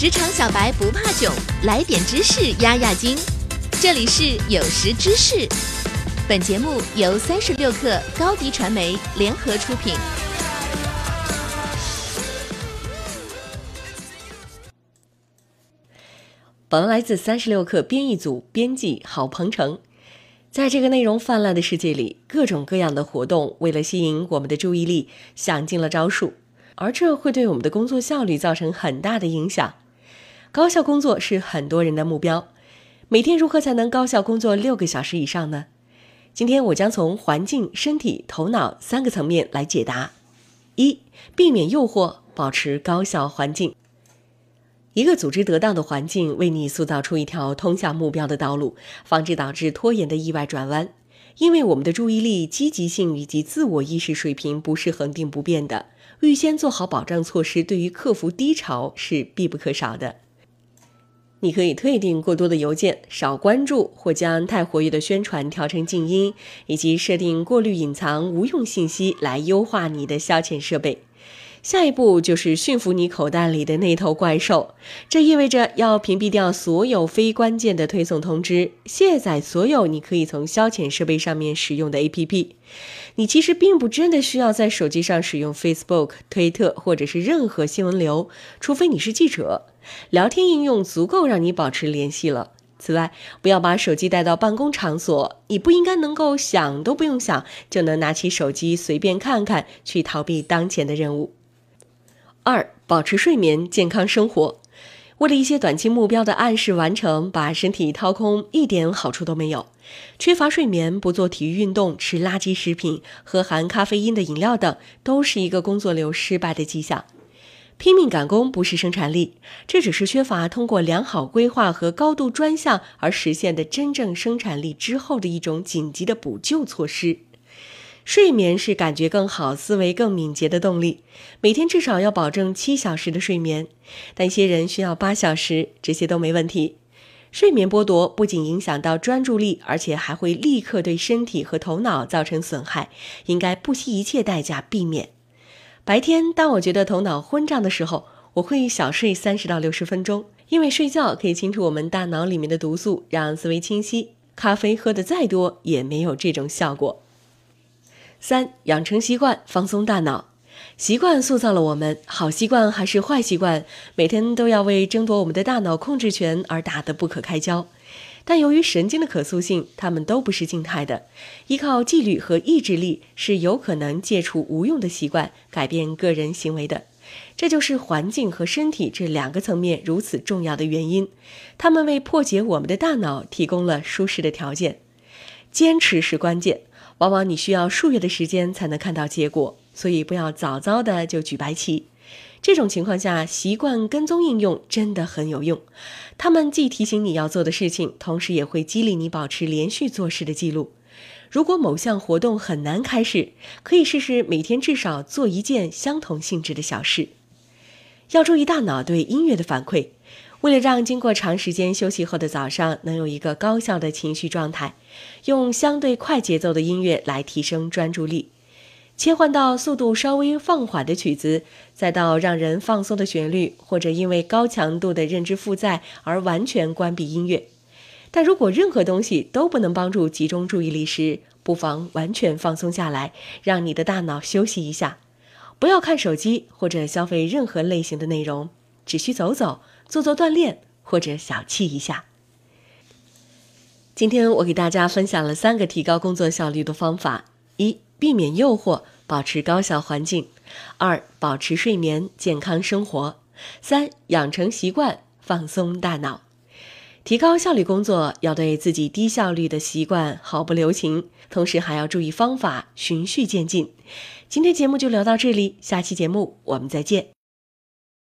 职场小白不怕囧，来点知识压压惊。这里是有识知识，本节目由三十六克高低传媒联合出品。本文来自三十六克编译组编辑郝鹏程。在这个内容泛滥的世界里，各种各样的活动为了吸引我们的注意力，想尽了招数，而这会对我们的工作效率造成很大的影响。高效工作是很多人的目标，每天如何才能高效工作六个小时以上呢？今天我将从环境、身体、头脑三个层面来解答。一、避免诱惑，保持高效环境。一个组织得当的环境，为你塑造出一条通向目标的道路，防止导致拖延的意外转弯。因为我们的注意力、积极性以及自我意识水平不是恒定不变的，预先做好保障措施，对于克服低潮是必不可少的。你可以退订过多的邮件，少关注或将太活跃的宣传调成静音，以及设定过滤隐藏无用信息来优化你的消遣设备。下一步就是驯服你口袋里的那头怪兽，这意味着要屏蔽掉所有非关键的推送通知，卸载所有你可以从消遣设备上面使用的 APP。你其实并不真的需要在手机上使用 Facebook、推特或者是任何新闻流，除非你是记者。聊天应用足够让你保持联系了。此外，不要把手机带到办公场所，你不应该能够想都不用想就能拿起手机随便看看，去逃避当前的任务。二、保持睡眠，健康生活。为了一些短期目标的按时完成，把身体掏空一点好处都没有。缺乏睡眠、不做体育运动、吃垃圾食品、喝含咖啡因的饮料等，都是一个工作流失败的迹象。拼命赶工不是生产力，这只是缺乏通过良好规划和高度专项而实现的真正生产力之后的一种紧急的补救措施。睡眠是感觉更好、思维更敏捷的动力。每天至少要保证七小时的睡眠，但一些人需要八小时，这些都没问题。睡眠剥夺不仅影响到专注力，而且还会立刻对身体和头脑造成损害，应该不惜一切代价避免。白天，当我觉得头脑昏胀的时候，我会小睡三十到六十分钟，因为睡觉可以清除我们大脑里面的毒素，让思维清晰。咖啡喝得再多也没有这种效果。三、养成习惯，放松大脑。习惯塑造了我们，好习惯还是坏习惯，每天都要为争夺我们的大脑控制权而打得不可开交。但由于神经的可塑性，它们都不是静态的。依靠纪律和意志力是有可能戒除无用的习惯，改变个人行为的。这就是环境和身体这两个层面如此重要的原因。它们为破解我们的大脑提供了舒适的条件。坚持是关键。往往你需要数月的时间才能看到结果，所以不要早早的就举白旗。这种情况下，习惯跟踪应用真的很有用。他们既提醒你要做的事情，同时也会激励你保持连续做事的记录。如果某项活动很难开始，可以试试每天至少做一件相同性质的小事。要注意大脑对音乐的反馈。为了让经过长时间休息后的早上能有一个高效的情绪状态，用相对快节奏的音乐来提升专注力，切换到速度稍微放缓的曲子，再到让人放松的旋律，或者因为高强度的认知负载而完全关闭音乐。但如果任何东西都不能帮助集中注意力时，不妨完全放松下来，让你的大脑休息一下，不要看手机或者消费任何类型的内容，只需走走。做做锻炼或者小憩一下。今天我给大家分享了三个提高工作效率的方法：一、避免诱惑，保持高效环境；二、保持睡眠，健康生活；三、养成习惯，放松大脑。提高效率工作要对自己低效率的习惯毫不留情，同时还要注意方法，循序渐进。今天节目就聊到这里，下期节目我们再见。